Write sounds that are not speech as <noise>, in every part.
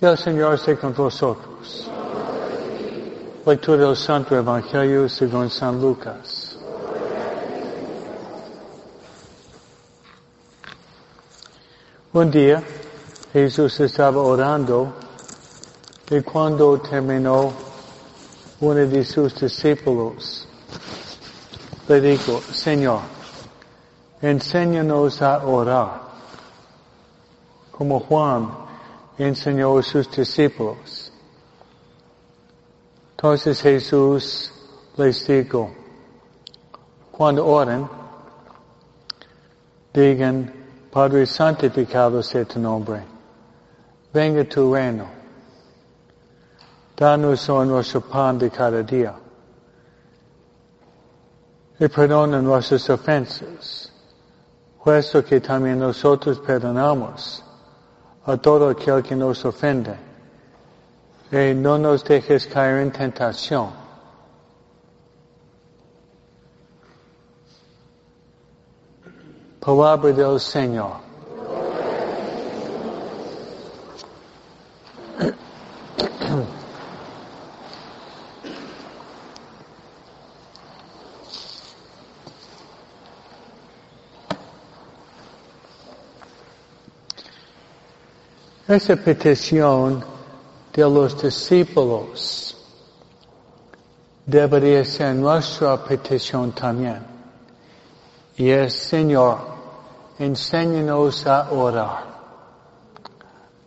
Que el Señor esté con vosotros. Lectura del Santo Evangelio según San Lucas. Un día Jesús estaba orando y cuando terminó uno de sus discípulos le dijo, Señor, enséñanos a orar, como Juan enseñó a sus discípulos. Entonces Jesús les dijo, cuando oren, digan, Padre santificado sea tu nombre, venga tu reino, danos hoy nuestro pan de cada día, y perdona nuestras ofensas, puesto que también nosotros perdonamos a todo aquel que nos ofende. Y no nos dejes caer en tentación. Palabra del Señor. Esa petición de los discípulos debería ser nuestra petición también. Y es, Señor, enséñanos a orar.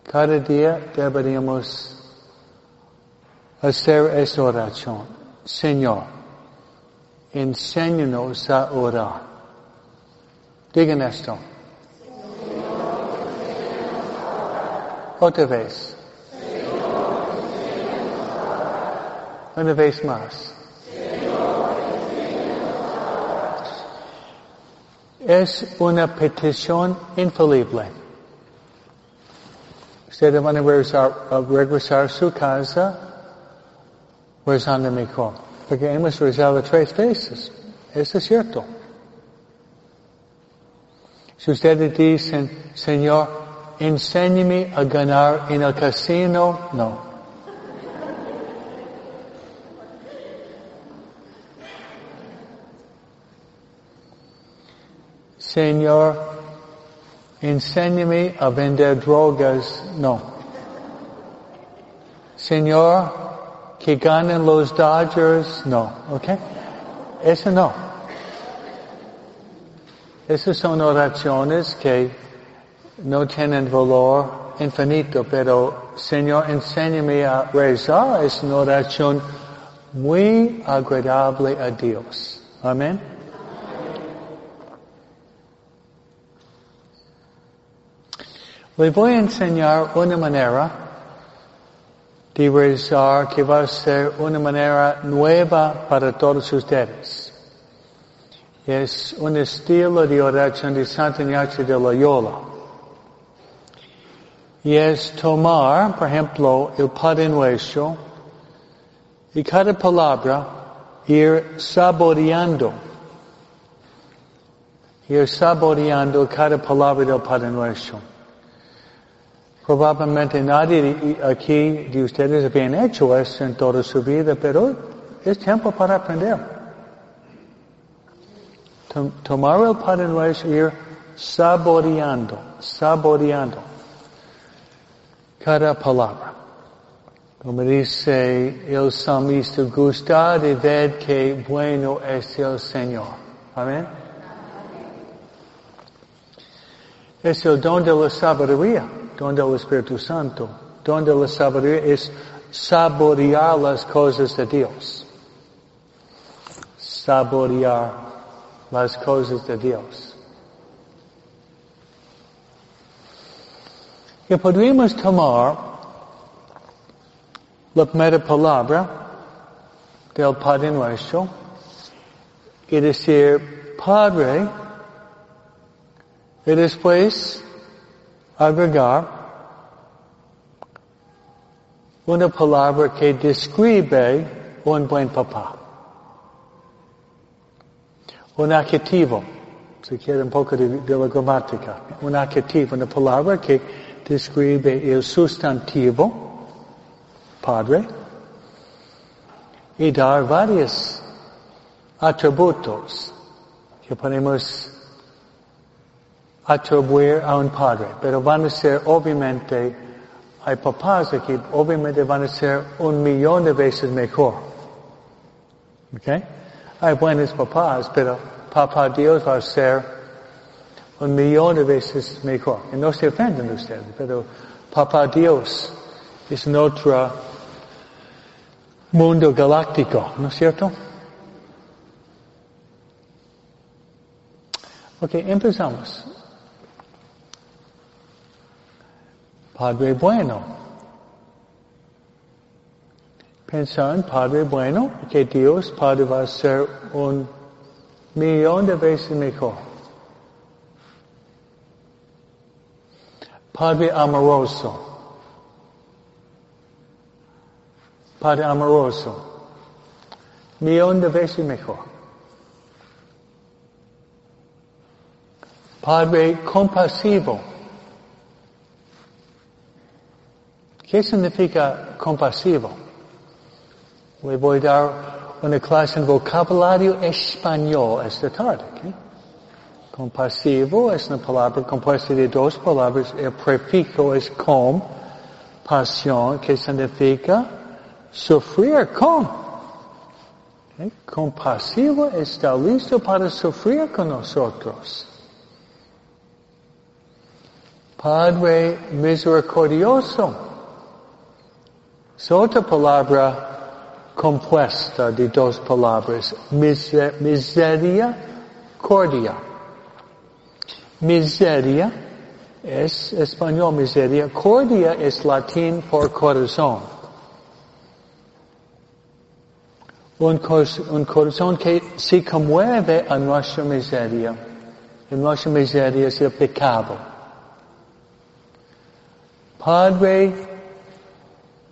Cada día deberíamos hacer esa oración. Señor, enséñanos a orar. Digan esto. Otra vez. Una vez más. Es una petición infalible. Ustedes van a regresar, a regresar a su casa rezando mejor. Porque hemos rezado tres veces. Eso es cierto. Si ustedes dicen, Señor, enséñame a ganar en el casino, no. Señor, enséñame a vender drogas, no. Señor, que ganen los Dodgers, no, ¿ok? Eso no. Esas son oraciones que no tienen valor infinito, pero Señor, enséñame a rezar. Es una oración muy agradable a Dios. Amén. Le voy a enseñar una manera de rezar que va a ser una manera nueva para todos ustedes. Es un estilo de oración de Santa Ignacio de Loyola. Y es tomar, por ejemplo, el Padre y cada palabra ir saboreando. Ir saboreando cada palabra del Padre Nuestro. Probablemente nadie aquí de ustedes habían hecho eso en toda su vida, pero es tiempo para aprender. Tomar el Padre y ir saboreando, saboreando cada palabra. Como dice el salmista, gustad y ved que bueno es el Señor. Amén. Es el don de la sabiduría don del Espíritu Santo. Don de la sabiduría es saborear las cosas de Dios. Saborear las cosas de Dios. Y podríamos tomar la primera palabra del Padre Nuestro y decir Padre y después agregar una palabra que describe un buen papá. Un adjetivo, si quiere un poco de, de, la gramática. Un adjetivo, una palabra que describe el sustantivo Padre y dar varios atributos que podemos atribuir a un padre, pero van a ser obviamente, hay papás que obviamente van a ser un millón de veces mejor. ¿Ok? Hay buenos papás, pero papá Dios va a ser un millón de veces mejor. Y no se ofenden ustedes, pero papá Dios es otro mundo galáctico, ¿no es cierto? Ok, empezamos. Padre bueno. Pensar en Padre bueno, que Dios Padre va a ser un millón de veces mejor. Padre amoroso. Padre amoroso. Millón de veces mejor. Padre compasivo. ¿Qué significa compasivo? Le voy a dar una clase en vocabulario español esta tarde. Compasivo es una palabra compuesta de dos palabras. El prefijo es com, pasión, que significa sufrir con. Compasivo está listo para sufrir con nosotros. Padre misericordioso. Es otra palabra compuesta de dos palabras. Miseria, cordia. Miseria es español miseria. Cordia es latín por corazón. Un, un corazón que se conmueve a nuestra miseria. Y nuestra miseria es el pecado. Padre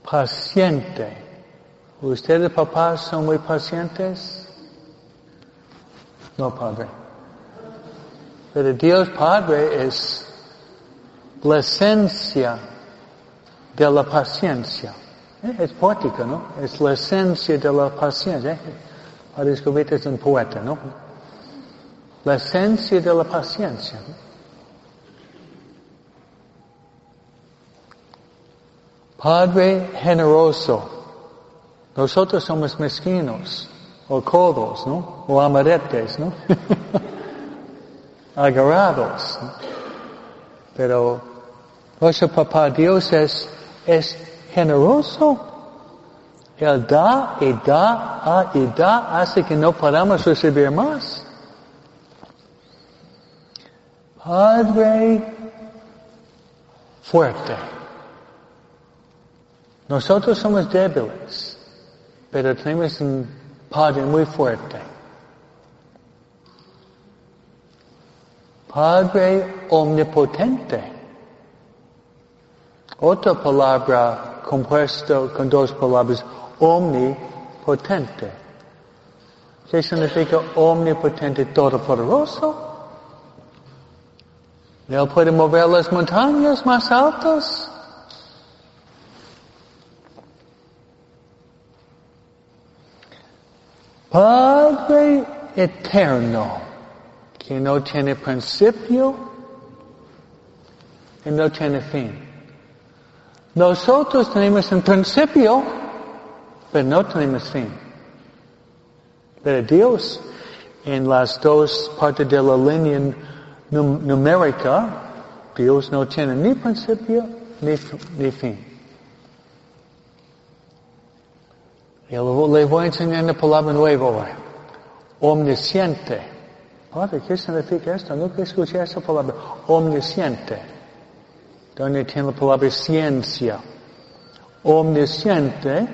paciente. ¿Ustedes papás son muy pacientes? No, Padre. Pero Dios Padre es la esencia de la paciencia. Eh, es poética, ¿no? Es la esencia de la paciencia. Padre Escobita es un poeta, ¿no? La esencia de la paciencia. Padre generoso. Nosotros somos mezquinos, o codos, ¿no? O amaretes, ¿no? <laughs> Agarrados. Pero nuestro papá Dios es, es generoso. Él da y da ah, y da hace que no podamos recibir más. Padre fuerte. Nosotros somos débiles, pero tenemos un Padre muy fuerte. Padre omnipotente. Otra palabra compuesta con dos palabras, omnipotente. ¿Qué significa omnipotente todopoderoso? Él puede mover las montañas más altas. Padre eterno, que no tiene principio y no tiene fin. Nosotros tenemos un principio, pero no tenemos fin. Pero Dios, en las dos partes de la línea numérica, Dios no tiene ni principio ni, fin. Y le voy a enseñar una palabra nueva hoy. Omnisciente. Padre, ¿qué significa esto? Nunca escuché esa palabra. Omnisciente. Donde tiene la palabra ciencia. Omnisciente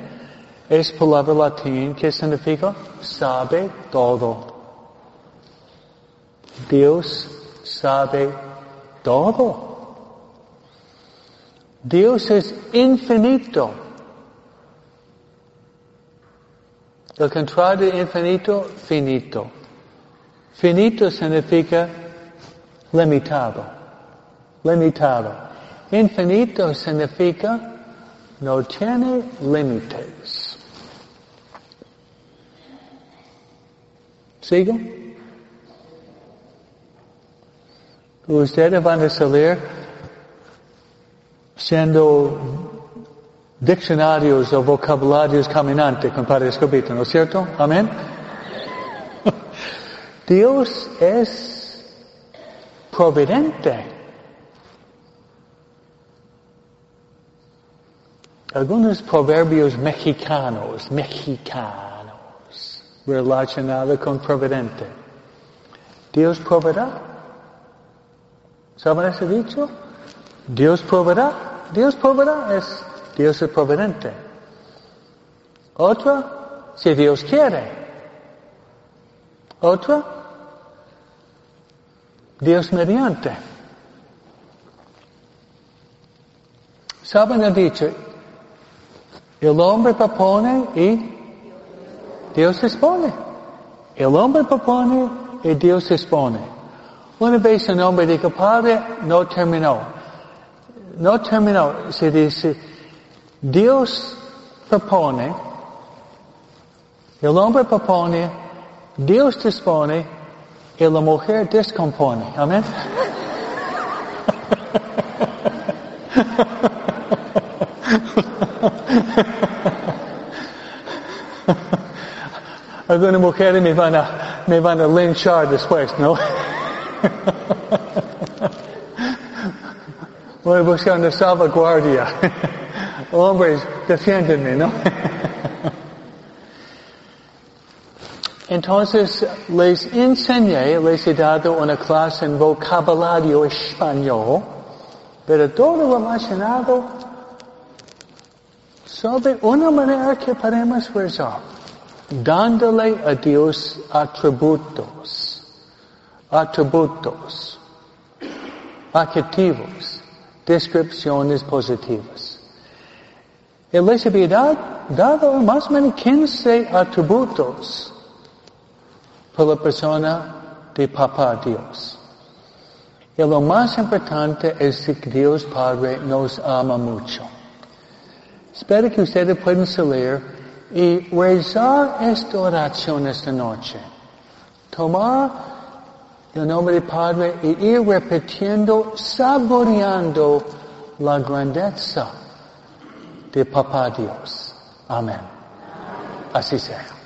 es palabra latín que significa sabe todo. Dios sabe todo. Dios es infinito. El contrario de infinito, finito. Finito significa limitado. Limitado. Infinito significa no tiene límites. ¿Sigo? Ustedes van a salir siendo diccionarios o vocabularios caminantes con Padre Escobito, ¿no es cierto? Amén. Dios es providente. Algunos proverbios mexicanos, mexicanos, relacionados con providente. Dios proveerá. ¿Saben ese dicho? Dios proveerá. Dios proveerá es Dios es providente. Otra, si Dios quiere. Otra, Dios mediante. ¿Saben el dicho? El hombre propone y Dios dispone. El hombre propone y Dios dispone. Una vez un hombre dijo, Padre, no terminó. No terminó. Se dice, Dios propone, el hombre propone, Dios dispone y la mujer descompone. Amén. Algunas mujeres me van a, me van a linchar después, ¿no? Voy a buscar una salvaguardia. Hombres, defiéndeme, ¿no? Entonces les enseñé, les he dado una clase en vocabulario español, pero todo relacionado sobre una manera que podemos rezar, dándole a Dios atributos, atributos, adjetivos, descripciones positivas. Él les había dado más o menos 15 atributos por la persona de Papá Dios. Y lo más importante es que Dios Padre nos ama mucho. Espero que ustedes puedan salir y rezar esta oración esta noche. Tomar el nombre del Padre y ir repitiendo, saboreando la grandeza de Papá Dios. Amén. Así sea.